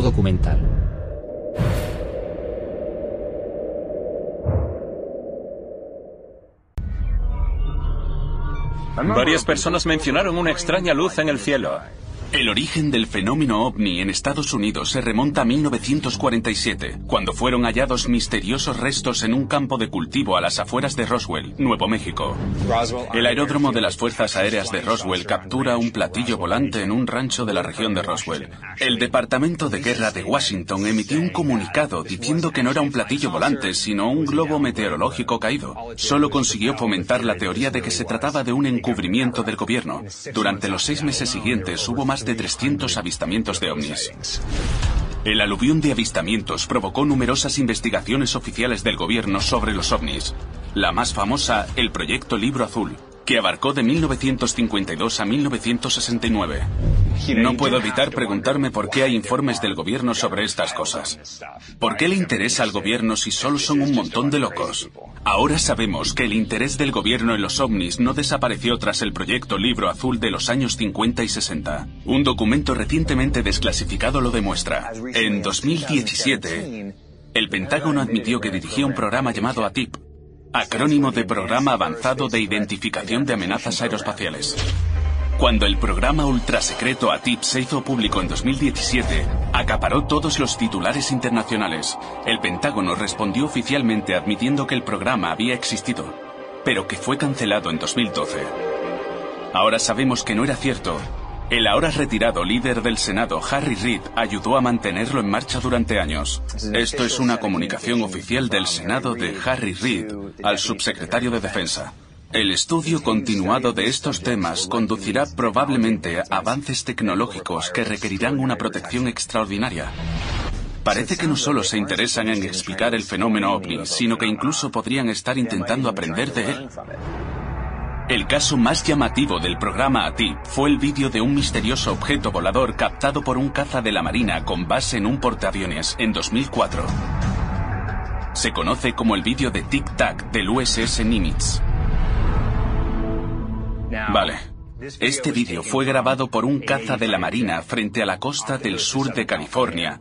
Documental. Varias personas mencionaron una extraña luz en el cielo. El origen del fenómeno ovni en Estados Unidos se remonta a 1947, cuando fueron hallados misteriosos restos en un campo de cultivo a las afueras de Roswell, Nuevo México. El aeródromo de las Fuerzas Aéreas de Roswell captura un platillo volante en un rancho de la región de Roswell. El Departamento de Guerra de Washington emitió un comunicado diciendo que no era un platillo volante, sino un globo meteorológico caído. Solo consiguió fomentar la teoría de que se trataba de un encubrimiento del gobierno. Durante los seis meses siguientes hubo más de 300 avistamientos de ovnis. El aluvión de avistamientos provocó numerosas investigaciones oficiales del gobierno sobre los ovnis. La más famosa, el Proyecto Libro Azul, que abarcó de 1952 a 1969. No puedo evitar preguntarme por qué hay informes del gobierno sobre estas cosas. ¿Por qué le interesa al gobierno si solo son un montón de locos? Ahora sabemos que el interés del gobierno en los ovnis no desapareció tras el proyecto Libro Azul de los años 50 y 60. Un documento recientemente desclasificado lo demuestra. En 2017, el Pentágono admitió que dirigía un programa llamado ATIP, acrónimo de Programa Avanzado de Identificación de Amenazas Aeroespaciales. Cuando el programa ultrasecreto ATIP se hizo público en 2017, acaparó todos los titulares internacionales. El Pentágono respondió oficialmente admitiendo que el programa había existido, pero que fue cancelado en 2012. Ahora sabemos que no era cierto. El ahora retirado líder del Senado, Harry Reid, ayudó a mantenerlo en marcha durante años. Esto es una comunicación oficial del Senado de Harry Reid al subsecretario de Defensa. El estudio continuado de estos temas conducirá probablemente a avances tecnológicos que requerirán una protección extraordinaria. Parece que no solo se interesan en explicar el fenómeno ovni, sino que incluso podrían estar intentando aprender de él. El caso más llamativo del programa ATIP fue el vídeo de un misterioso objeto volador captado por un caza de la Marina con base en un portaaviones en 2004. Se conoce como el vídeo de Tic Tac del USS Nimitz. Vale. Este vídeo fue grabado por un caza de la Marina frente a la costa del sur de California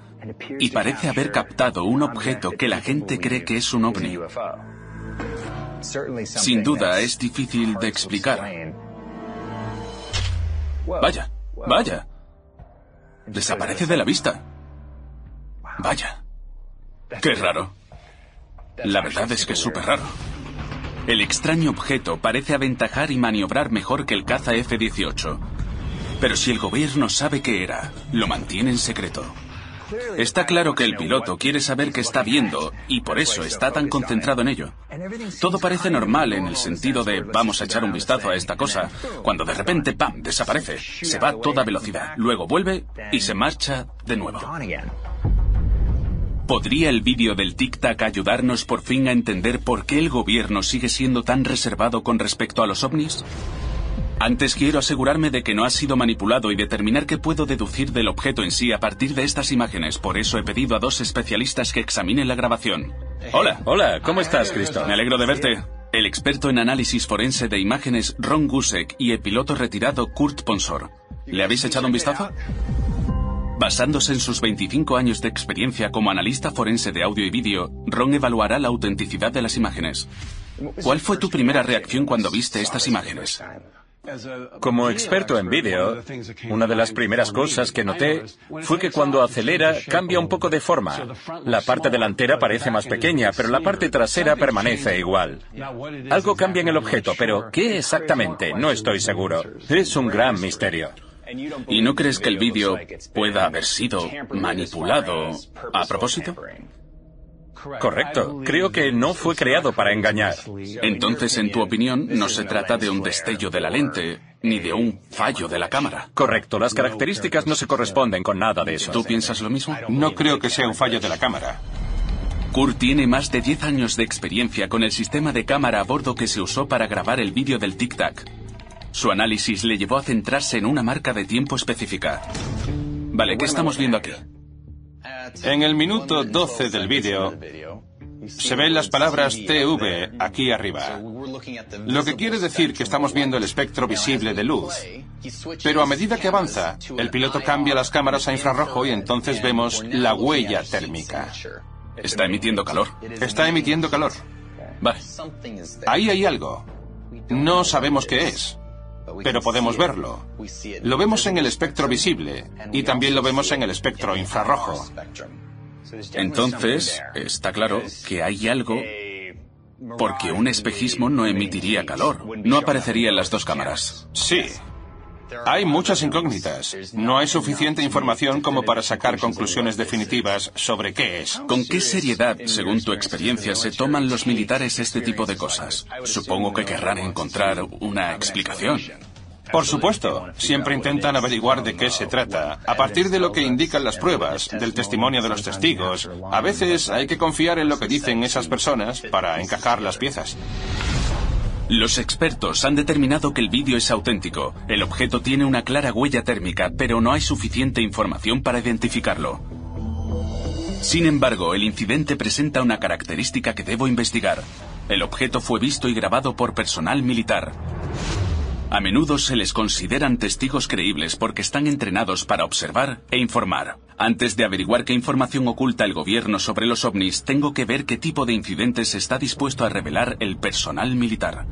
y parece haber captado un objeto que la gente cree que es un ovni. Sin duda es difícil de explicar. Vaya, vaya. Desaparece de la vista. Vaya. Qué raro. La verdad es que es súper raro. El extraño objeto parece aventajar y maniobrar mejor que el caza F-18. Pero si el gobierno sabe qué era, lo mantiene en secreto. Está claro que el piloto quiere saber qué está viendo y por eso está tan concentrado en ello. Todo parece normal en el sentido de vamos a echar un vistazo a esta cosa, cuando de repente, ¡pam!, desaparece. Se va a toda velocidad, luego vuelve y se marcha de nuevo. ¿Podría el vídeo del Tic Tac ayudarnos por fin a entender por qué el gobierno sigue siendo tan reservado con respecto a los ovnis? Antes quiero asegurarme de que no ha sido manipulado y determinar qué puedo deducir del objeto en sí a partir de estas imágenes. Por eso he pedido a dos especialistas que examinen la grabación. Hola. Hola, ¿cómo estás, Cristo? Me alegro de verte. El experto en análisis forense de imágenes Ron Gusek y el piloto retirado Kurt Ponsor. ¿Le habéis echado un vistazo? Basándose en sus 25 años de experiencia como analista forense de audio y vídeo, Ron evaluará la autenticidad de las imágenes. ¿Cuál fue tu primera reacción cuando viste estas imágenes? Como experto en vídeo, una de las primeras cosas que noté fue que cuando acelera cambia un poco de forma. La parte delantera parece más pequeña, pero la parte trasera permanece igual. Algo cambia en el objeto, pero ¿qué exactamente? No estoy seguro. Es un gran misterio. ¿Y no crees que el vídeo pueda haber sido manipulado a propósito? Correcto. Creo que no fue creado para engañar. Entonces, en tu opinión, no se trata de un destello de la lente, ni de un fallo de la cámara. Correcto. Las características no se corresponden con nada de eso. ¿Tú piensas lo mismo? No creo que sea un fallo de la cámara. Kurt tiene más de 10 años de experiencia con el sistema de cámara a bordo que se usó para grabar el vídeo del Tic Tac. Su análisis le llevó a centrarse en una marca de tiempo específica. Vale, ¿qué estamos viendo aquí? En el minuto 12 del vídeo se ven las palabras TV aquí arriba. Lo que quiere decir que estamos viendo el espectro visible de luz. Pero a medida que avanza, el piloto cambia las cámaras a infrarrojo y entonces vemos la huella térmica. Está emitiendo calor. Está emitiendo calor. Vale. Ahí hay algo. No sabemos qué es, pero podemos verlo. Lo vemos en el espectro visible y también lo vemos en el espectro infrarrojo. Entonces, está claro que hay algo porque un espejismo no emitiría calor. No aparecería en las dos cámaras. Sí. Hay muchas incógnitas. No hay suficiente información como para sacar conclusiones definitivas sobre qué es. ¿Con qué seriedad, según tu experiencia, se toman los militares este tipo de cosas? Supongo que querrán encontrar una explicación. Por supuesto, siempre intentan averiguar de qué se trata, a partir de lo que indican las pruebas, del testimonio de los testigos. A veces hay que confiar en lo que dicen esas personas para encajar las piezas. Los expertos han determinado que el vídeo es auténtico. El objeto tiene una clara huella térmica, pero no hay suficiente información para identificarlo. Sin embargo, el incidente presenta una característica que debo investigar. El objeto fue visto y grabado por personal militar. A menudo se les consideran testigos creíbles porque están entrenados para observar e informar. Antes de averiguar qué información oculta el gobierno sobre los ovnis, tengo que ver qué tipo de incidentes está dispuesto a revelar el personal militar.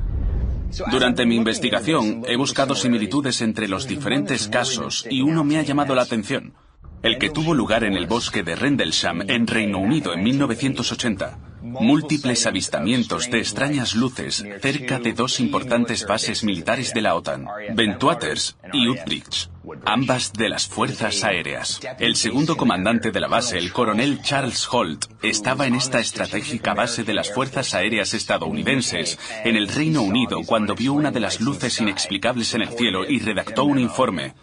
Durante mi investigación he buscado similitudes entre los diferentes casos y uno me ha llamado la atención. El que tuvo lugar en el bosque de Rendlesham, en Reino Unido, en 1980 múltiples avistamientos de extrañas luces cerca de dos importantes bases militares de la OTAN, Bentwaters y Utrecht, ambas de las fuerzas aéreas. El segundo comandante de la base, el coronel Charles Holt, estaba en esta estratégica base de las fuerzas aéreas estadounidenses en el Reino Unido cuando vio una de las luces inexplicables en el cielo y redactó un informe.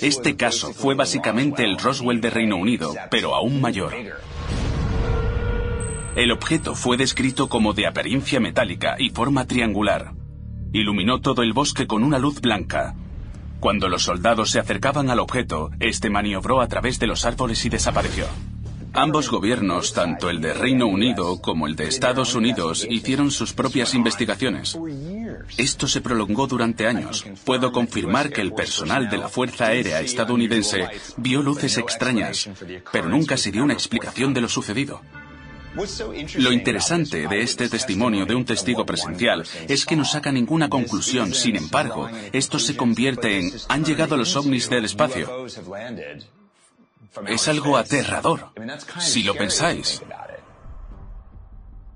Este caso fue básicamente el Roswell de Reino Unido, pero aún mayor. El objeto fue descrito como de apariencia metálica y forma triangular. Iluminó todo el bosque con una luz blanca. Cuando los soldados se acercaban al objeto, este maniobró a través de los árboles y desapareció. Ambos gobiernos, tanto el de Reino Unido como el de Estados Unidos, hicieron sus propias investigaciones. Esto se prolongó durante años. Puedo confirmar que el personal de la Fuerza Aérea estadounidense vio luces extrañas, pero nunca se dio una explicación de lo sucedido. Lo interesante de este testimonio de un testigo presencial es que no saca ninguna conclusión. Sin embargo, esto se convierte en han llegado los ovnis del espacio. Es algo aterrador, si lo pensáis.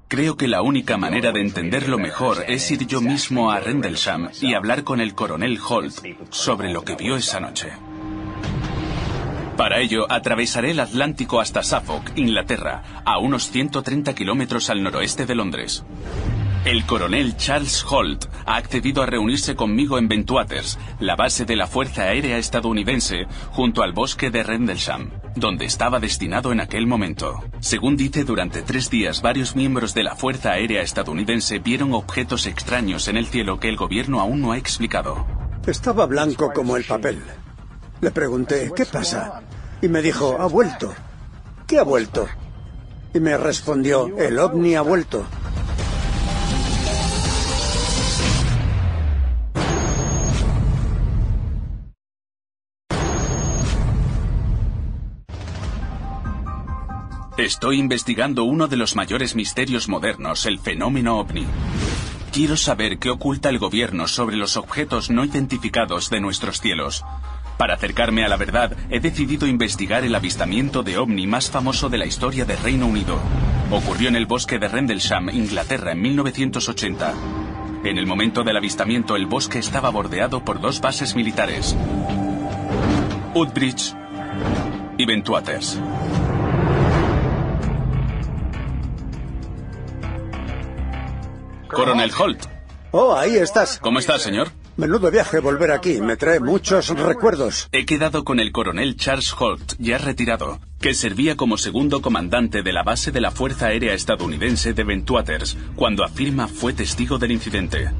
Creo que la única manera de entenderlo mejor es ir yo mismo a Rendlesham y hablar con el coronel Holt sobre lo que vio esa noche. Para ello, atravesaré el Atlántico hasta Suffolk, Inglaterra, a unos 130 kilómetros al noroeste de Londres. El coronel Charles Holt ha accedido a reunirse conmigo en Bentwaters, la base de la Fuerza Aérea estadounidense, junto al bosque de Rendlesham, donde estaba destinado en aquel momento. Según dice, durante tres días varios miembros de la Fuerza Aérea estadounidense vieron objetos extraños en el cielo que el gobierno aún no ha explicado. Estaba blanco como el papel. Le pregunté, ¿qué pasa? Y me dijo, ha vuelto. ¿Qué ha vuelto? Y me respondió, el ovni ha vuelto. Estoy investigando uno de los mayores misterios modernos, el fenómeno ovni. Quiero saber qué oculta el gobierno sobre los objetos no identificados de nuestros cielos. Para acercarme a la verdad, he decidido investigar el avistamiento de ovni más famoso de la historia del Reino Unido. Ocurrió en el bosque de Rendlesham, Inglaterra, en 1980. En el momento del avistamiento, el bosque estaba bordeado por dos bases militares. Woodbridge y Bentwaters. Coronel Holt. Oh, ahí estás. ¿Cómo estás, señor? Menudo viaje volver aquí. Me trae muchos recuerdos. He quedado con el coronel Charles Holt, ya retirado, que servía como segundo comandante de la base de la Fuerza Aérea Estadounidense de Bentwaters, cuando afirma fue testigo del incidente.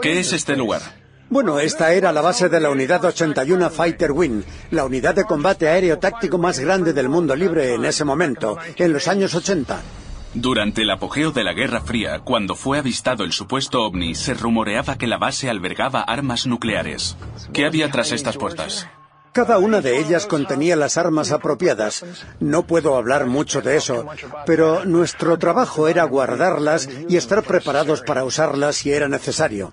¿Qué es este lugar? Bueno, esta era la base de la Unidad 81 Fighter Wing, la unidad de combate aéreo táctico más grande del mundo libre en ese momento, en los años 80. Durante el apogeo de la Guerra Fría, cuando fue avistado el supuesto ovni, se rumoreaba que la base albergaba armas nucleares. ¿Qué había tras estas puertas? Cada una de ellas contenía las armas apropiadas. No puedo hablar mucho de eso, pero nuestro trabajo era guardarlas y estar preparados para usarlas si era necesario.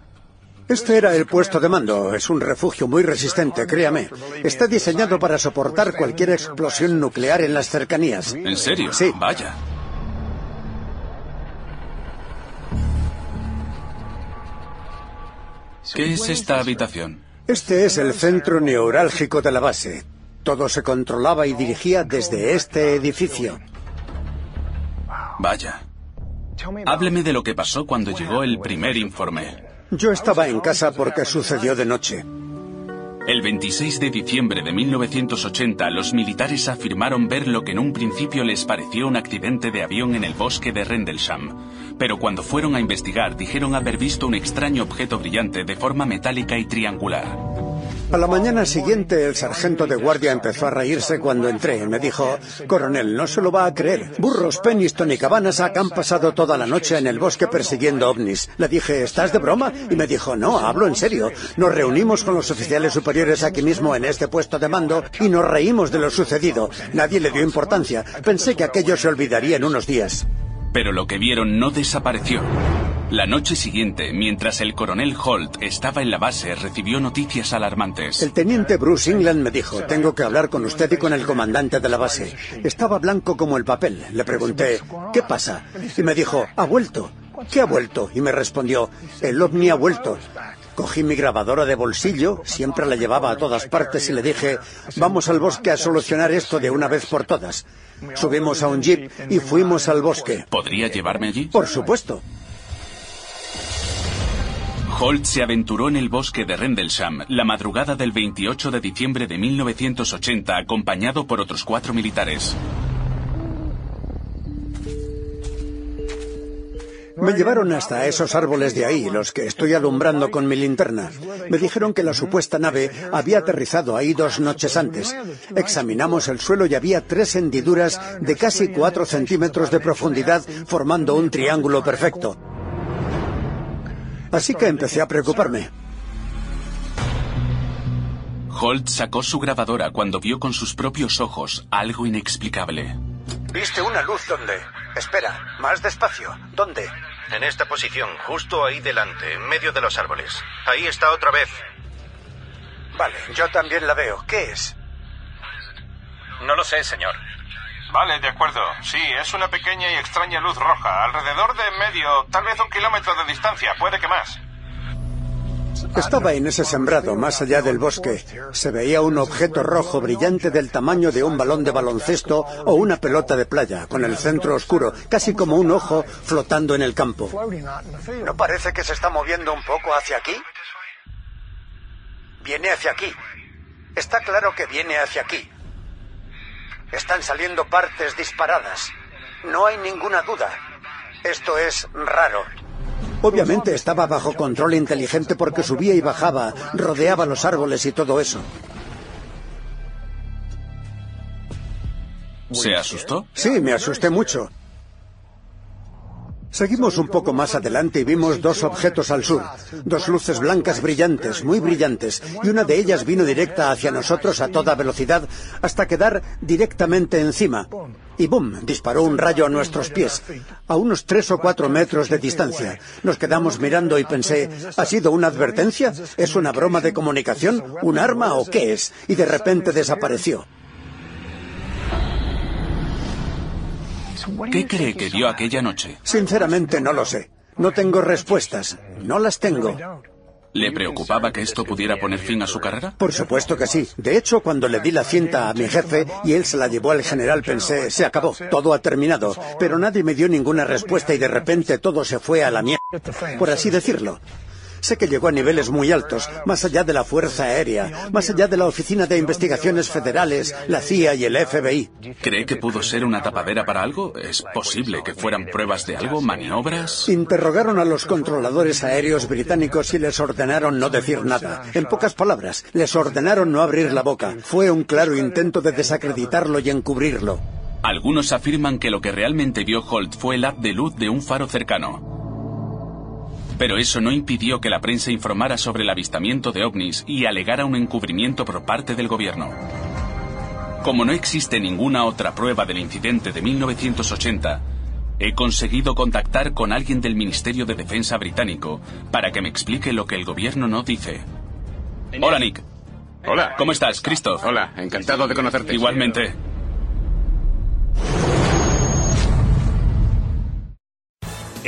Este era el puesto de mando. Es un refugio muy resistente, créame. Está diseñado para soportar cualquier explosión nuclear en las cercanías. ¿En serio? Sí. Vaya. ¿Qué es esta habitación? Este es el centro neurálgico de la base. Todo se controlaba y dirigía desde este edificio. Vaya. Hábleme de lo que pasó cuando llegó el primer informe. Yo estaba en casa porque sucedió de noche. El 26 de diciembre de 1980, los militares afirmaron ver lo que en un principio les pareció un accidente de avión en el bosque de Rendlesham. Pero cuando fueron a investigar, dijeron haber visto un extraño objeto brillante de forma metálica y triangular. A la mañana siguiente, el sargento de guardia empezó a reírse cuando entré. Me dijo, coronel, no se lo va a creer. Burros, Peniston y Cabanassac han pasado toda la noche en el bosque persiguiendo ovnis. Le dije, ¿estás de broma? Y me dijo, no, hablo en serio. Nos reunimos con los oficiales superiores aquí mismo en este puesto de mando y nos reímos de lo sucedido. Nadie le dio importancia. Pensé que aquello se olvidaría en unos días. Pero lo que vieron no desapareció. La noche siguiente, mientras el coronel Holt estaba en la base, recibió noticias alarmantes. El teniente Bruce England me dijo, tengo que hablar con usted y con el comandante de la base. Estaba blanco como el papel. Le pregunté, ¿qué pasa? Y me dijo, ha vuelto. ¿Qué ha vuelto? Y me respondió, el ovni ha vuelto. Cogí mi grabadora de bolsillo, siempre la llevaba a todas partes y le dije, vamos al bosque a solucionar esto de una vez por todas. Subimos a un jeep y fuimos al bosque. ¿Podría llevarme allí? Por supuesto. Holt se aventuró en el bosque de Rendlesham la madrugada del 28 de diciembre de 1980 acompañado por otros cuatro militares. Me llevaron hasta esos árboles de ahí, los que estoy alumbrando con mi linterna. Me dijeron que la supuesta nave había aterrizado ahí dos noches antes. Examinamos el suelo y había tres hendiduras de casi cuatro centímetros de profundidad formando un triángulo perfecto. Así que empecé a preocuparme. Holt sacó su grabadora cuando vio con sus propios ojos algo inexplicable. ¿Viste una luz donde? Espera, más despacio. ¿Dónde? En esta posición, justo ahí delante, en medio de los árboles. Ahí está otra vez. Vale, yo también la veo. ¿Qué es? No lo sé, señor. Vale, de acuerdo. Sí, es una pequeña y extraña luz roja, alrededor de medio, tal vez un kilómetro de distancia, puede que más. Estaba en ese sembrado, más allá del bosque. Se veía un objeto rojo brillante del tamaño de un balón de baloncesto o una pelota de playa, con el centro oscuro, casi como un ojo flotando en el campo. ¿No parece que se está moviendo un poco hacia aquí? Viene hacia aquí. Está claro que viene hacia aquí. Están saliendo partes disparadas. No hay ninguna duda. Esto es raro. Obviamente estaba bajo control inteligente porque subía y bajaba, rodeaba los árboles y todo eso. ¿Se asustó? Sí, me asusté mucho. Seguimos un poco más adelante y vimos dos objetos al sur, dos luces blancas brillantes, muy brillantes, y una de ellas vino directa hacia nosotros a toda velocidad hasta quedar directamente encima. Y ¡bum! disparó un rayo a nuestros pies, a unos tres o cuatro metros de distancia. Nos quedamos mirando y pensé, ¿ha sido una advertencia? ¿Es una broma de comunicación? ¿Un arma o qué es? Y de repente desapareció. ¿Qué cree que vio aquella noche? Sinceramente no lo sé. No tengo respuestas. No las tengo. ¿Le preocupaba que esto pudiera poner fin a su carrera? Por supuesto que sí. De hecho, cuando le di la cinta a mi jefe y él se la llevó al general, pensé, se acabó, todo ha terminado. Pero nadie me dio ninguna respuesta y de repente todo se fue a la mierda, por así decirlo. Sé que llegó a niveles muy altos, más allá de la Fuerza Aérea, más allá de la Oficina de Investigaciones Federales, la CIA y el FBI. ¿Cree que pudo ser una tapadera para algo? ¿Es posible que fueran pruebas de algo, maniobras? Interrogaron a los controladores aéreos británicos y les ordenaron no decir nada. En pocas palabras, les ordenaron no abrir la boca. Fue un claro intento de desacreditarlo y encubrirlo. Algunos afirman que lo que realmente vio Holt fue el haz de luz de un faro cercano. Pero eso no impidió que la prensa informara sobre el avistamiento de ovnis y alegara un encubrimiento por parte del gobierno. Como no existe ninguna otra prueba del incidente de 1980, he conseguido contactar con alguien del Ministerio de Defensa británico para que me explique lo que el gobierno no dice. Hola, Nick. Hola. ¿Cómo estás, Christoph? Hola, encantado de conocerte. Igualmente.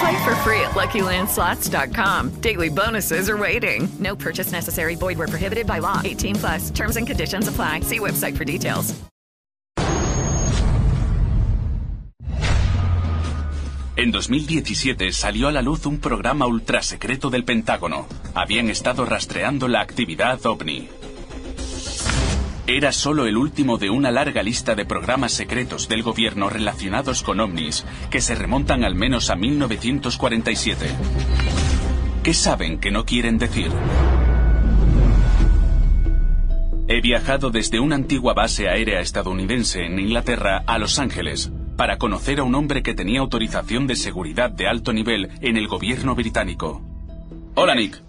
Play for free at LuckyLandSlots.com. Daily bonuses are waiting. No purchase necessary. Void where prohibited by law. 18 plus. Terms and conditions apply. See website for details. En 2017 salió a la luz un programa ultrasecreto del Pentágono. Habían estado rastreando la actividad ovni. Era solo el último de una larga lista de programas secretos del gobierno relacionados con ovnis que se remontan al menos a 1947. ¿Qué saben que no quieren decir? He viajado desde una antigua base aérea estadounidense en Inglaterra a Los Ángeles para conocer a un hombre que tenía autorización de seguridad de alto nivel en el gobierno británico. Hola, Nick.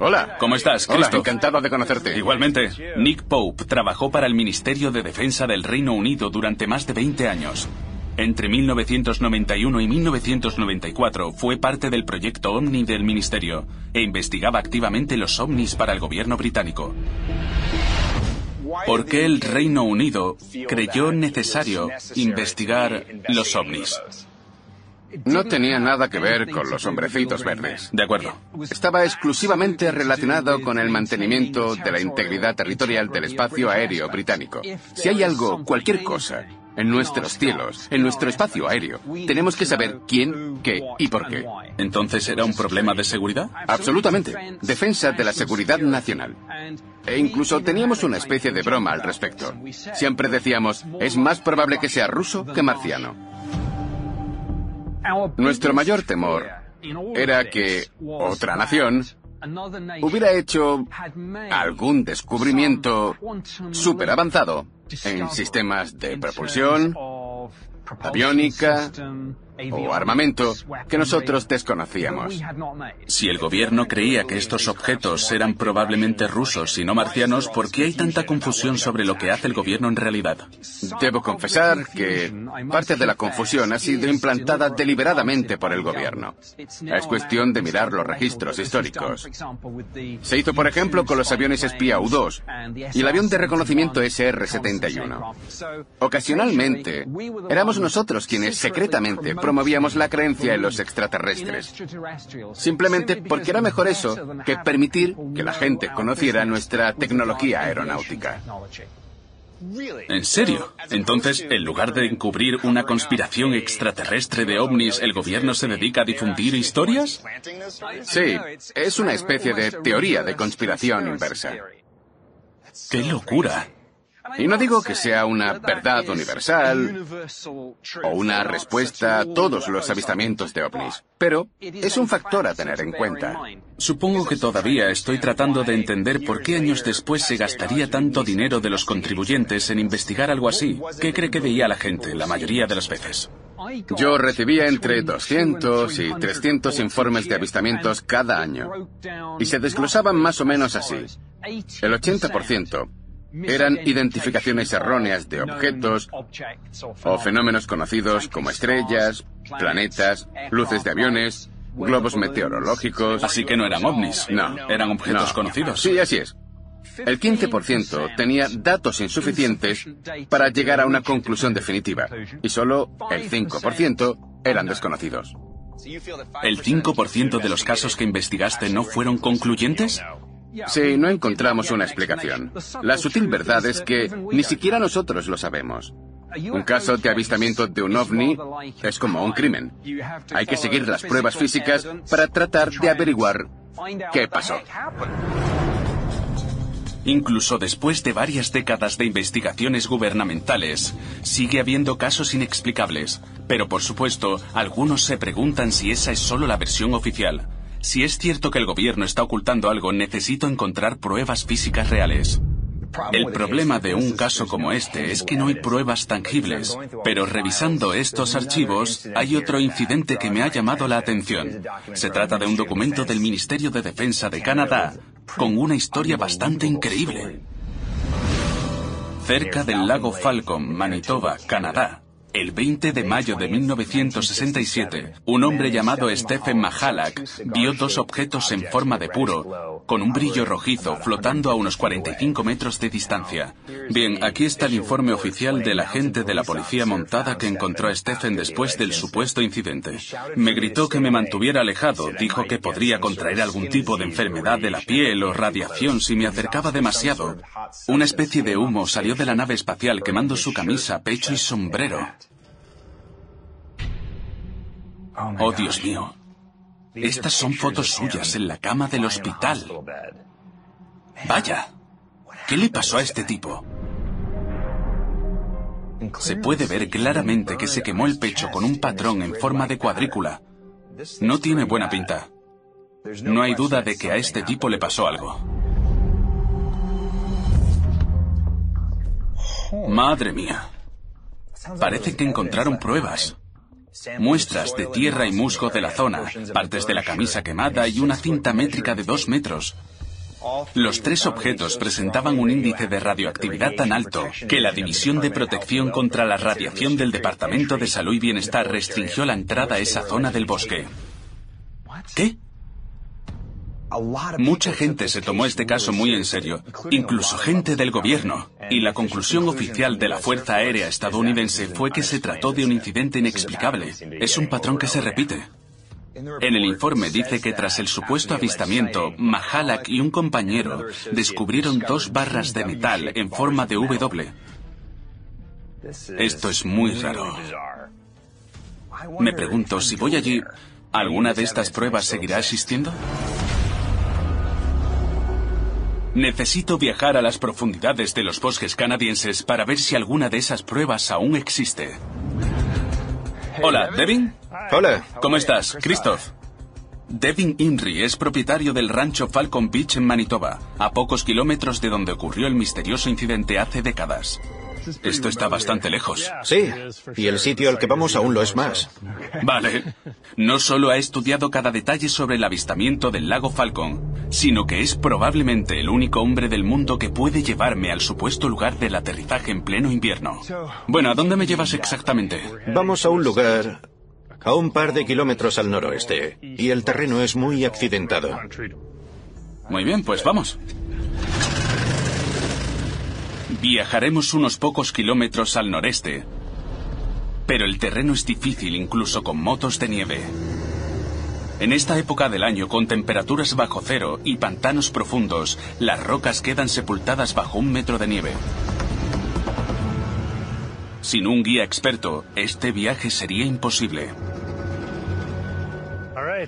Hola. ¿Cómo estás, Hola, Christoph? encantado de conocerte. Igualmente. Nick Pope trabajó para el Ministerio de Defensa del Reino Unido durante más de 20 años. Entre 1991 y 1994 fue parte del proyecto OVNI del Ministerio e investigaba activamente los ovnis para el gobierno británico. ¿Por qué el Reino Unido creyó necesario investigar los ovnis? No tenía nada que ver con los hombrecitos verdes. De acuerdo. Estaba exclusivamente relacionado con el mantenimiento de la integridad territorial del espacio aéreo británico. Si hay algo, cualquier cosa, en nuestros cielos, en nuestro espacio aéreo, tenemos que saber quién, qué y por qué. ¿Entonces era un problema de seguridad? Absolutamente. Defensa de la seguridad nacional. E incluso teníamos una especie de broma al respecto. Siempre decíamos, es más probable que sea ruso que marciano. Nuestro mayor temor era que otra nación hubiera hecho algún descubrimiento súper avanzado en sistemas de propulsión, aviónica o armamento que nosotros desconocíamos. Si el gobierno creía que estos objetos eran probablemente rusos y no marcianos, ¿por qué hay tanta confusión sobre lo que hace el gobierno en realidad? Debo confesar que parte de la confusión ha sido implantada deliberadamente por el gobierno. Es cuestión de mirar los registros históricos. Se hizo, por ejemplo, con los aviones espía U-2 y el avión de reconocimiento SR-71. Ocasionalmente, éramos nosotros quienes secretamente promovíamos la creencia en los extraterrestres. Simplemente porque era mejor eso que permitir que la gente conociera nuestra tecnología aeronáutica. ¿En serio? Entonces, en lugar de encubrir una conspiración extraterrestre de ovnis, ¿el gobierno se dedica a difundir historias? Sí, es una especie de teoría de conspiración inversa. ¡Qué locura! Y no digo que sea una verdad universal o una respuesta a todos los avistamientos de ovnis, pero es un factor a tener en cuenta. Supongo que todavía estoy tratando de entender por qué años después se gastaría tanto dinero de los contribuyentes en investigar algo así. ¿Qué cree que veía la gente la mayoría de las veces? Yo recibía entre 200 y 300 informes de avistamientos cada año. Y se desglosaban más o menos así. El 80% eran identificaciones erróneas de objetos o fenómenos conocidos como estrellas, planetas, luces de aviones, globos meteorológicos. Así que no eran ovnis. No. Eran objetos conocidos. Sí, así es. El 15% tenía datos insuficientes para llegar a una conclusión definitiva y solo el 5% eran desconocidos. ¿El 5% de los casos que investigaste no fueron concluyentes? Sí, no encontramos una explicación. La sutil verdad es que ni siquiera nosotros lo sabemos. Un caso de avistamiento de un ovni es como un crimen. Hay que seguir las pruebas físicas para tratar de averiguar qué pasó. Incluso después de varias décadas de investigaciones gubernamentales, sigue habiendo casos inexplicables. Pero por supuesto, algunos se preguntan si esa es solo la versión oficial. Si es cierto que el gobierno está ocultando algo, necesito encontrar pruebas físicas reales. El problema de un caso como este es que no hay pruebas tangibles, pero revisando estos archivos hay otro incidente que me ha llamado la atención. Se trata de un documento del Ministerio de Defensa de Canadá con una historia bastante increíble. Cerca del lago Falcon, Manitoba, Canadá, el 20 de mayo de 1967, un hombre llamado Stephen Mahalak vio dos objetos en forma de puro, con un brillo rojizo, flotando a unos 45 metros de distancia. Bien, aquí está el informe oficial del agente de la policía montada que encontró a Stephen después del supuesto incidente. Me gritó que me mantuviera alejado, dijo que podría contraer algún tipo de enfermedad de la piel o radiación si me acercaba demasiado. Una especie de humo salió de la nave espacial quemando su camisa, pecho y sombrero. Oh, Dios mío. Estas son fotos suyas en la cama del hospital. Vaya. ¿Qué le pasó a este tipo? Se puede ver claramente que se quemó el pecho con un patrón en forma de cuadrícula. No tiene buena pinta. No hay duda de que a este tipo le pasó algo. Madre mía. Parece que encontraron pruebas. Muestras de tierra y musgo de la zona, partes de la camisa quemada y una cinta métrica de dos metros. Los tres objetos presentaban un índice de radioactividad tan alto que la División de Protección contra la Radiación del Departamento de Salud y Bienestar restringió la entrada a esa zona del bosque. ¿Qué? Mucha gente se tomó este caso muy en serio, incluso gente del gobierno, y la conclusión oficial de la Fuerza Aérea estadounidense fue que se trató de un incidente inexplicable. Es un patrón que se repite. En el informe dice que tras el supuesto avistamiento, Mahalak y un compañero descubrieron dos barras de metal en forma de W. Esto es muy raro. Me pregunto, si voy allí, ¿alguna de estas pruebas seguirá existiendo? Necesito viajar a las profundidades de los bosques canadienses para ver si alguna de esas pruebas aún existe. Hola, Devin. Hola. ¿Cómo estás? Christoph. Devin Inri es propietario del rancho Falcon Beach en Manitoba, a pocos kilómetros de donde ocurrió el misterioso incidente hace décadas. Esto está bastante lejos. Sí, y el sitio al que vamos aún lo es más. Vale. No solo ha estudiado cada detalle sobre el avistamiento del lago Falcon, sino que es probablemente el único hombre del mundo que puede llevarme al supuesto lugar del aterrizaje en pleno invierno. Bueno, ¿a dónde me llevas exactamente? Vamos a un lugar a un par de kilómetros al noroeste, y el terreno es muy accidentado. Muy bien, pues vamos. Viajaremos unos pocos kilómetros al noreste, pero el terreno es difícil incluso con motos de nieve. En esta época del año, con temperaturas bajo cero y pantanos profundos, las rocas quedan sepultadas bajo un metro de nieve. Sin un guía experto, este viaje sería imposible.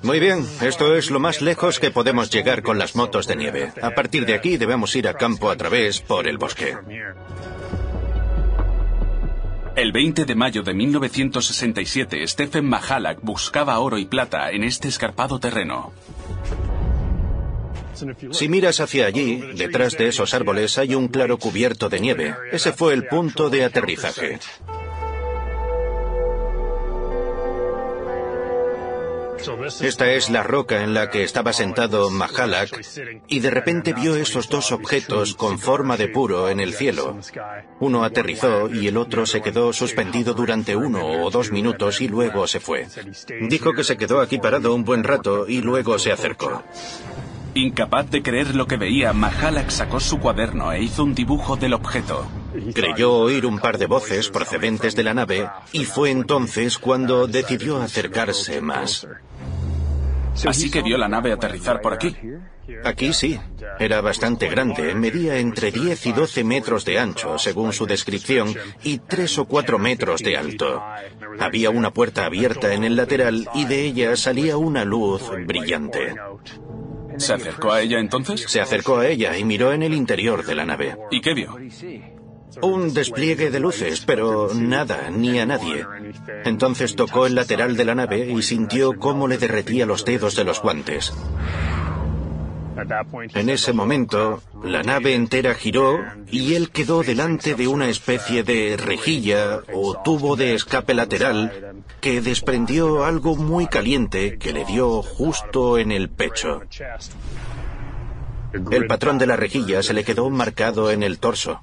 Muy bien, esto es lo más lejos que podemos llegar con las motos de nieve. A partir de aquí debemos ir a campo a través por el bosque. El 20 de mayo de 1967, Stephen Mahalak buscaba oro y plata en este escarpado terreno. Si miras hacia allí, detrás de esos árboles hay un claro cubierto de nieve. Ese fue el punto de aterrizaje. Esta es la roca en la que estaba sentado Mahalak y de repente vio esos dos objetos con forma de puro en el cielo. Uno aterrizó y el otro se quedó suspendido durante uno o dos minutos y luego se fue. Dijo que se quedó aquí parado un buen rato y luego se acercó. Incapaz de creer lo que veía, Mahalak sacó su cuaderno e hizo un dibujo del objeto. Creyó oír un par de voces procedentes de la nave y fue entonces cuando decidió acercarse más. Así que vio la nave aterrizar por aquí. Aquí sí. Era bastante grande. Medía entre 10 y 12 metros de ancho, según su descripción, y 3 o 4 metros de alto. Había una puerta abierta en el lateral y de ella salía una luz brillante. ¿Se acercó a ella entonces? Se acercó a ella y miró en el interior de la nave. ¿Y qué vio? Un despliegue de luces, pero nada, ni a nadie. Entonces tocó el lateral de la nave y sintió cómo le derretía los dedos de los guantes. En ese momento, la nave entera giró y él quedó delante de una especie de rejilla o tubo de escape lateral que desprendió algo muy caliente que le dio justo en el pecho. El patrón de la rejilla se le quedó marcado en el torso.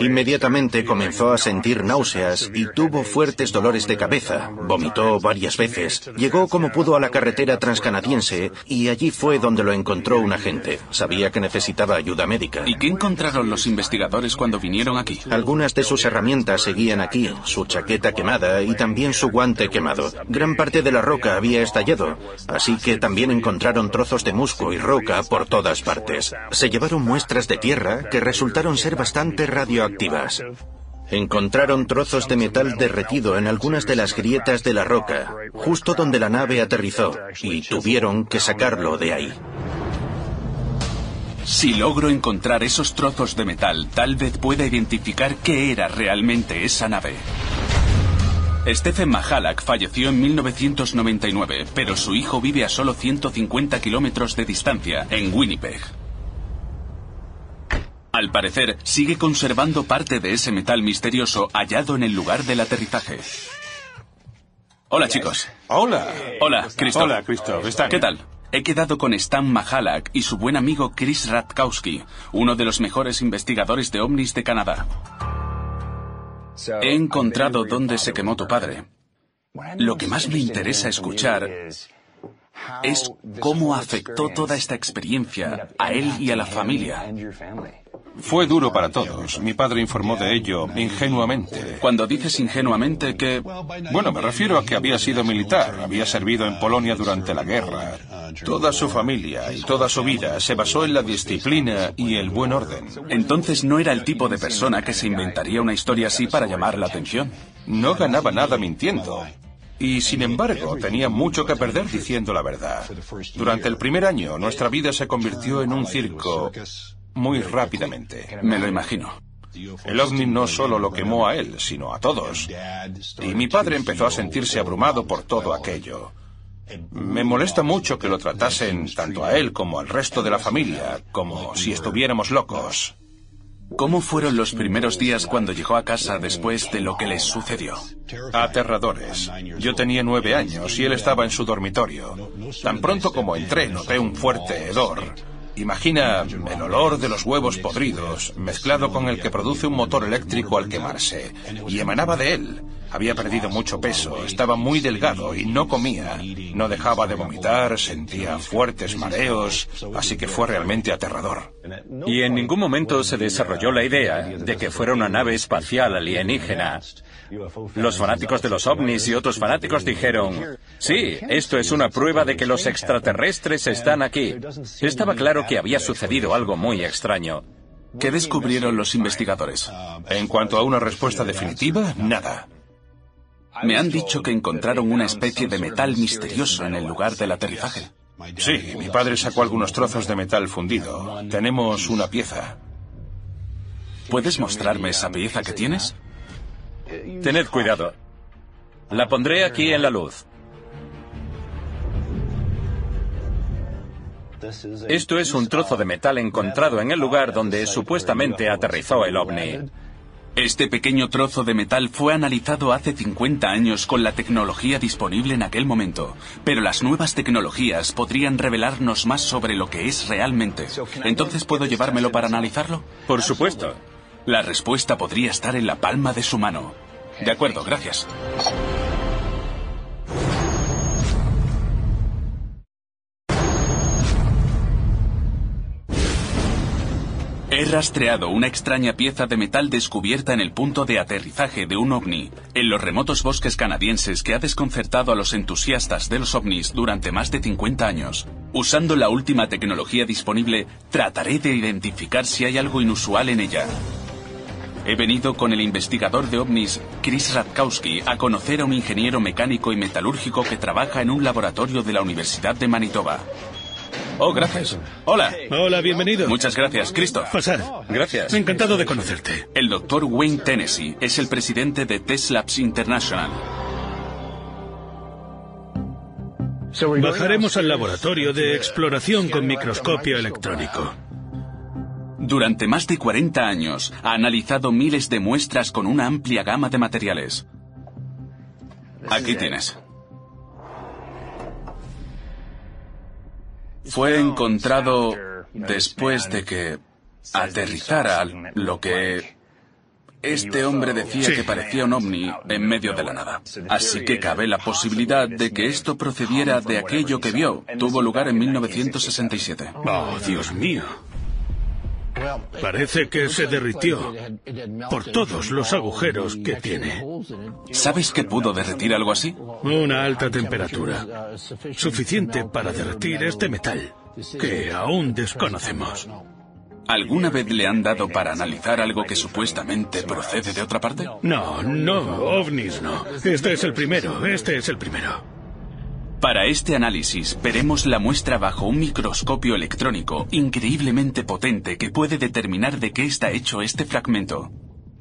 Inmediatamente comenzó a sentir náuseas y tuvo fuertes dolores de cabeza. Vomitó varias veces. Llegó como pudo a la carretera transcanadiense y allí fue donde lo encontró un agente. Sabía que necesitaba ayuda médica. ¿Y qué encontraron los investigadores cuando vinieron aquí? Algunas de sus herramientas seguían aquí, su chaqueta quemada y también su guante quemado. Gran parte de la roca había estallado, así que también encontraron trozos de musgo y roca por todas partes. Se llevaron muestras de tierra que resultaron ser bastante radioactivas. Encontraron trozos de metal derretido en algunas de las grietas de la roca, justo donde la nave aterrizó, y tuvieron que sacarlo de ahí. Si logro encontrar esos trozos de metal, tal vez pueda identificar qué era realmente esa nave. Stephen Mahalak falleció en 1999, pero su hijo vive a solo 150 kilómetros de distancia, en Winnipeg. Al parecer, sigue conservando parte de ese metal misterioso hallado en el lugar del aterrizaje. Hola, chicos. Hola. Hola, Christoph. Hola, Christoph. ¿Qué tal? He quedado con Stan Mahalak y su buen amigo Chris Radkowski, uno de los mejores investigadores de ovnis de Canadá. He encontrado dónde se quemó tu padre. Lo que más me interesa escuchar es cómo afectó toda esta experiencia a él y a la familia. Fue duro para todos. Mi padre informó de ello ingenuamente. Cuando dices ingenuamente que... Bueno, me refiero a que había sido militar, había servido en Polonia durante la guerra. Toda su familia y toda su vida se basó en la disciplina y el buen orden. Entonces no era el tipo de persona que se inventaría una historia así para llamar la atención. No ganaba nada mintiendo. Y sin embargo, tenía mucho que perder diciendo la verdad. Durante el primer año, nuestra vida se convirtió en un circo muy rápidamente. Me lo imagino. El ovni no solo lo quemó a él, sino a todos. Y mi padre empezó a sentirse abrumado por todo aquello. Me molesta mucho que lo tratasen tanto a él como al resto de la familia, como si estuviéramos locos. ¿Cómo fueron los primeros días cuando llegó a casa después de lo que les sucedió? Aterradores. Yo tenía nueve años y él estaba en su dormitorio. Tan pronto como entré noté un fuerte hedor. Imagina el olor de los huevos podridos mezclado con el que produce un motor eléctrico al quemarse. Y emanaba de él. Había perdido mucho peso, estaba muy delgado y no comía. No dejaba de vomitar, sentía fuertes mareos, así que fue realmente aterrador. Y en ningún momento se desarrolló la idea de que fuera una nave espacial alienígena. Los fanáticos de los ovnis y otros fanáticos dijeron, sí, esto es una prueba de que los extraterrestres están aquí. Estaba claro que había sucedido algo muy extraño. ¿Qué descubrieron los investigadores? En cuanto a una respuesta definitiva, nada. Me han dicho que encontraron una especie de metal misterioso en el lugar del aterrizaje. Sí, mi padre sacó algunos trozos de metal fundido. Tenemos una pieza. ¿Puedes mostrarme esa pieza que tienes? Tened cuidado. La pondré aquí en la luz. Esto es un trozo de metal encontrado en el lugar donde supuestamente aterrizó el ovni. Este pequeño trozo de metal fue analizado hace 50 años con la tecnología disponible en aquel momento, pero las nuevas tecnologías podrían revelarnos más sobre lo que es realmente. Entonces, ¿puedo llevármelo para analizarlo? Por supuesto. La respuesta podría estar en la palma de su mano. De acuerdo, gracias. Rastreado una extraña pieza de metal descubierta en el punto de aterrizaje de un ovni en los remotos bosques canadienses que ha desconcertado a los entusiastas de los ovnis durante más de 50 años. Usando la última tecnología disponible, trataré de identificar si hay algo inusual en ella. He venido con el investigador de ovnis, Chris Radkowski, a conocer a un ingeniero mecánico y metalúrgico que trabaja en un laboratorio de la Universidad de Manitoba. Oh, gracias. Hola. Hola, bienvenido. Muchas gracias, Cristo. Pasad. Gracias. Encantado de conocerte. El doctor Wayne Tennessee es el presidente de Teslabs International. Bajaremos al laboratorio de exploración con microscopio electrónico. Durante más de 40 años ha analizado miles de muestras con una amplia gama de materiales. Aquí tienes. Fue encontrado después de que aterrizara lo que este hombre decía que parecía un ovni en medio de la nada. Así que cabe la posibilidad de que esto procediera de aquello que vio. Tuvo lugar en 1967. Oh, Dios mío. Parece que se derritió por todos los agujeros que tiene. ¿Sabes qué pudo derretir algo así? Una alta temperatura, suficiente para derretir este metal, que aún desconocemos. ¿Alguna vez le han dado para analizar algo que supuestamente procede de otra parte? No, no, ovnis no. Este es el primero, este es el primero. Para este análisis, veremos la muestra bajo un microscopio electrónico increíblemente potente que puede determinar de qué está hecho este fragmento.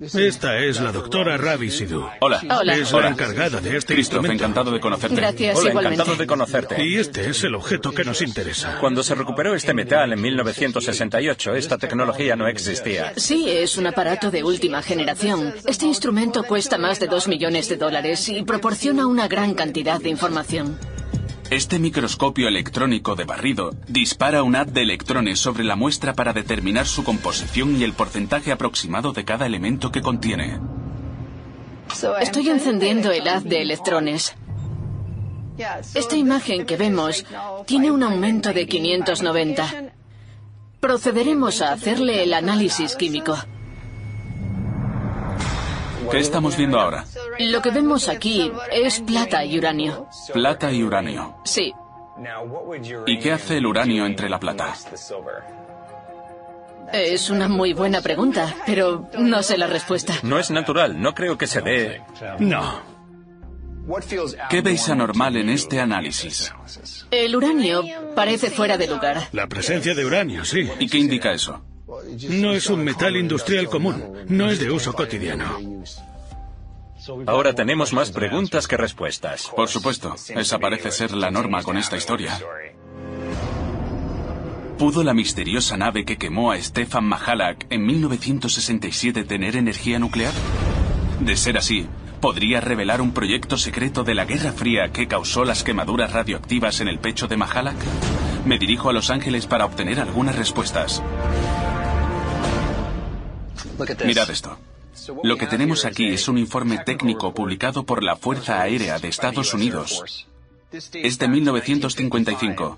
Esta es la doctora Ravi Sidhu. Hola. Hola. Es Hola. la encargada de este Christoph, instrumento. encantado de conocerte. Gracias, Hola, igualmente. encantado de conocerte. Y este es el objeto que nos interesa. Cuando se recuperó este metal en 1968, esta tecnología no existía. Sí, es un aparato de última generación. Este instrumento cuesta más de dos millones de dólares y proporciona una gran cantidad de información. Este microscopio electrónico de barrido dispara un haz de electrones sobre la muestra para determinar su composición y el porcentaje aproximado de cada elemento que contiene. Estoy encendiendo el haz de electrones. Esta imagen que vemos tiene un aumento de 590. Procederemos a hacerle el análisis químico. ¿Qué estamos viendo ahora? Lo que vemos aquí es plata y uranio. Plata y uranio. Sí, ¿Y qué hace el uranio entre la plata? es una muy buena pregunta, pero no sé la respuesta. No es natural, no creo que se dé. No. ¿Qué veis anormal en este análisis? El uranio parece fuera de lugar. La presencia de uranio, sí. ¿Y qué indica eso? No es un metal industrial común. No es de uso cotidiano. Ahora tenemos más preguntas que respuestas. Por supuesto, esa parece ser la norma con esta historia. ¿Pudo la misteriosa nave que quemó a Stefan Mahalak en 1967 tener energía nuclear? De ser así, ¿podría revelar un proyecto secreto de la Guerra Fría que causó las quemaduras radioactivas en el pecho de Mahalak? Me dirijo a Los Ángeles para obtener algunas respuestas. Mirad esto. Lo que tenemos aquí es un informe técnico publicado por la Fuerza Aérea de Estados Unidos. Es de 1955.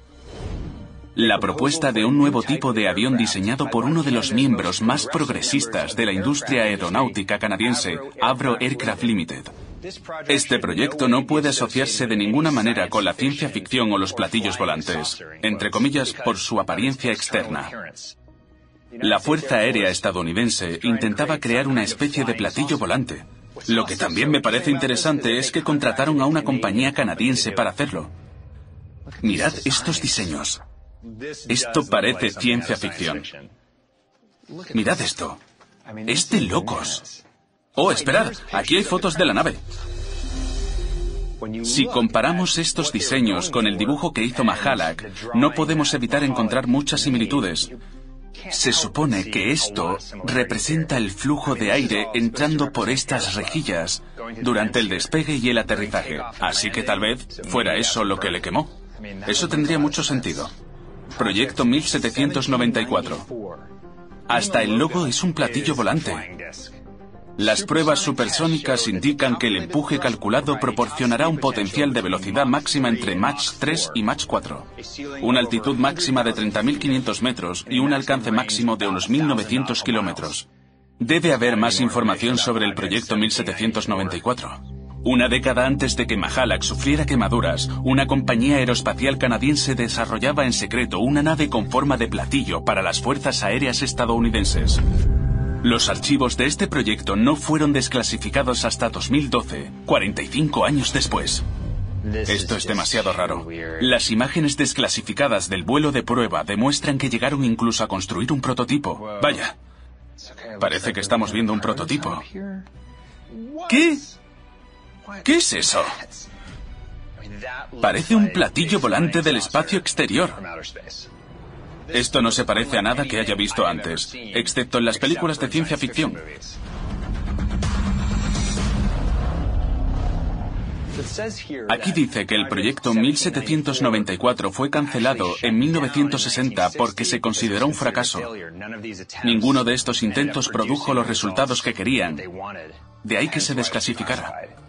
La propuesta de un nuevo tipo de avión diseñado por uno de los miembros más progresistas de la industria aeronáutica canadiense, Avro Aircraft Limited. Este proyecto no puede asociarse de ninguna manera con la ciencia ficción o los platillos volantes, entre comillas, por su apariencia externa. La Fuerza Aérea estadounidense intentaba crear una especie de platillo volante. Lo que también me parece interesante es que contrataron a una compañía canadiense para hacerlo. Mirad estos diseños. Esto parece ciencia ficción. Mirad esto. Es de locos. Oh, esperad, aquí hay fotos de la nave. Si comparamos estos diseños con el dibujo que hizo Mahalak, no podemos evitar encontrar muchas similitudes. Se supone que esto representa el flujo de aire entrando por estas rejillas durante el despegue y el aterrizaje. Así que tal vez fuera eso lo que le quemó. Eso tendría mucho sentido. Proyecto 1794. Hasta el logo es un platillo volante. Las pruebas supersónicas indican que el empuje calculado proporcionará un potencial de velocidad máxima entre Mach 3 y Mach 4, una altitud máxima de 30.500 metros y un alcance máximo de unos 1.900 kilómetros. Debe haber más información sobre el proyecto 1794. Una década antes de que Mahalak sufriera quemaduras, una compañía aeroespacial canadiense desarrollaba en secreto una nave con forma de platillo para las fuerzas aéreas estadounidenses. Los archivos de este proyecto no fueron desclasificados hasta 2012, 45 años después. Esto es demasiado raro. Las imágenes desclasificadas del vuelo de prueba demuestran que llegaron incluso a construir un prototipo. Vaya. Parece que estamos viendo un prototipo. ¿Qué? ¿Qué es eso? Parece un platillo volante del espacio exterior. Esto no se parece a nada que haya visto antes, excepto en las películas de ciencia ficción. Aquí dice que el proyecto 1794 fue cancelado en 1960 porque se consideró un fracaso. Ninguno de estos intentos produjo los resultados que querían. De ahí que se desclasificara.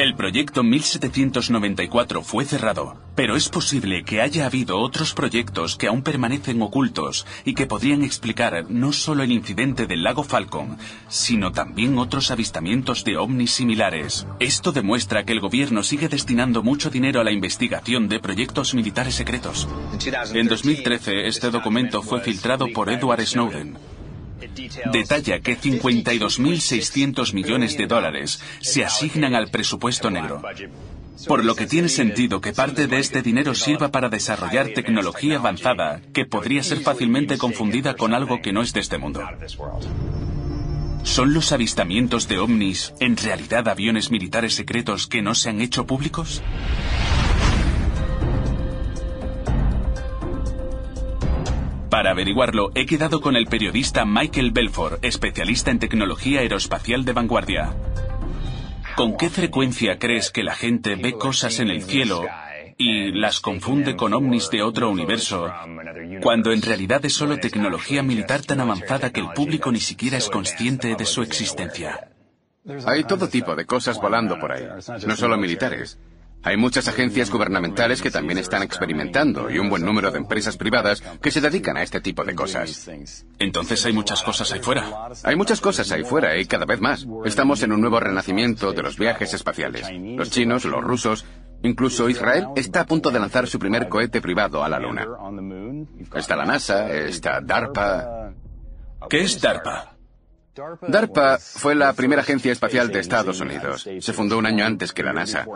El proyecto 1794 fue cerrado, pero es posible que haya habido otros proyectos que aún permanecen ocultos y que podrían explicar no solo el incidente del lago Falcon, sino también otros avistamientos de ovnis similares. Esto demuestra que el gobierno sigue destinando mucho dinero a la investigación de proyectos militares secretos. En 2013, este documento fue filtrado por Edward Snowden detalla que 52.600 millones de dólares se asignan al presupuesto negro. Por lo que tiene sentido que parte de este dinero sirva para desarrollar tecnología avanzada que podría ser fácilmente confundida con algo que no es de este mundo. ¿Son los avistamientos de ovnis en realidad aviones militares secretos que no se han hecho públicos? Para averiguarlo, he quedado con el periodista Michael Belfort, especialista en tecnología aeroespacial de vanguardia. ¿Con qué frecuencia crees que la gente ve cosas en el cielo y las confunde con ovnis de otro universo, cuando en realidad es solo tecnología militar tan avanzada que el público ni siquiera es consciente de su existencia? Hay todo tipo de cosas volando por ahí, no solo militares. Hay muchas agencias gubernamentales que también están experimentando y un buen número de empresas privadas que se dedican a este tipo de cosas. Entonces hay muchas cosas ahí fuera. Hay muchas cosas ahí fuera y cada vez más. Estamos en un nuevo renacimiento de los viajes espaciales. Los chinos, los rusos, incluso Israel está a punto de lanzar su primer cohete privado a la Luna. Está la NASA, está DARPA. ¿Qué es DARPA? DARPA fue la primera agencia espacial de Estados Unidos. Se fundó un año antes que la NASA.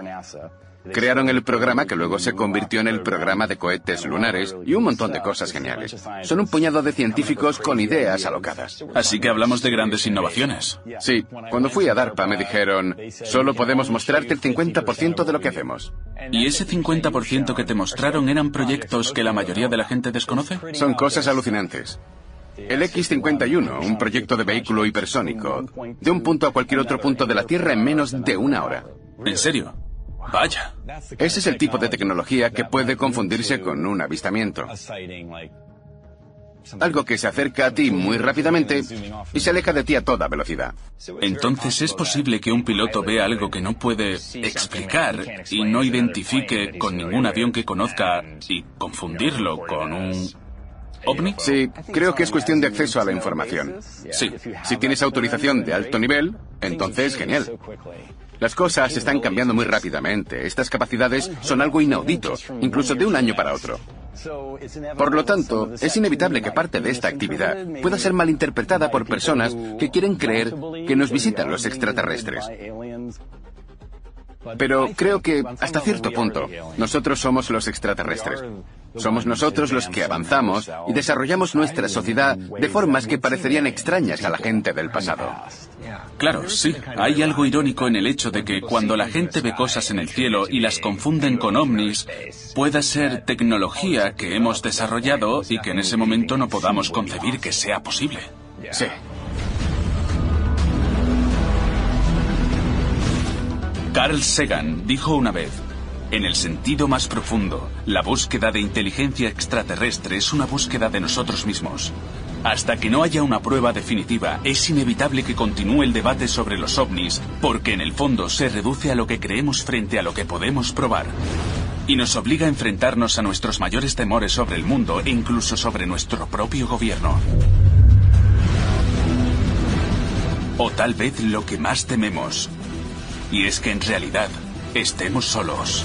Crearon el programa que luego se convirtió en el programa de cohetes lunares y un montón de cosas geniales. Son un puñado de científicos con ideas alocadas. Así que hablamos de grandes innovaciones. Sí, cuando fui a DARPA me dijeron, solo podemos mostrarte el 50% de lo que hacemos. ¿Y ese 50% que te mostraron eran proyectos que la mayoría de la gente desconoce? Son cosas alucinantes. El X-51, un proyecto de vehículo hipersónico, de un punto a cualquier otro punto de la Tierra en menos de una hora. ¿En serio? Vaya. Ese es el tipo de tecnología que puede confundirse con un avistamiento. Algo que se acerca a ti muy rápidamente y se aleja de ti a toda velocidad. Entonces es posible que un piloto vea algo que no puede explicar y no identifique con ningún avión que conozca y confundirlo con un ovni. Sí, creo que es cuestión de acceso a la información. Sí. Si tienes autorización de alto nivel, entonces genial. Las cosas están cambiando muy rápidamente. Estas capacidades son algo inaudito, incluso de un año para otro. Por lo tanto, es inevitable que parte de esta actividad pueda ser malinterpretada por personas que quieren creer que nos visitan los extraterrestres. Pero creo que, hasta cierto punto, nosotros somos los extraterrestres. Somos nosotros los que avanzamos y desarrollamos nuestra sociedad de formas que parecerían extrañas a la gente del pasado. Claro, sí. Hay algo irónico en el hecho de que cuando la gente ve cosas en el cielo y las confunden con ovnis, pueda ser tecnología que hemos desarrollado y que en ese momento no podamos concebir que sea posible. Sí. Carl Sagan dijo una vez, en el sentido más profundo, la búsqueda de inteligencia extraterrestre es una búsqueda de nosotros mismos. Hasta que no haya una prueba definitiva, es inevitable que continúe el debate sobre los ovnis, porque en el fondo se reduce a lo que creemos frente a lo que podemos probar. Y nos obliga a enfrentarnos a nuestros mayores temores sobre el mundo e incluso sobre nuestro propio gobierno. O tal vez lo que más tememos, y es que en realidad estemos solos.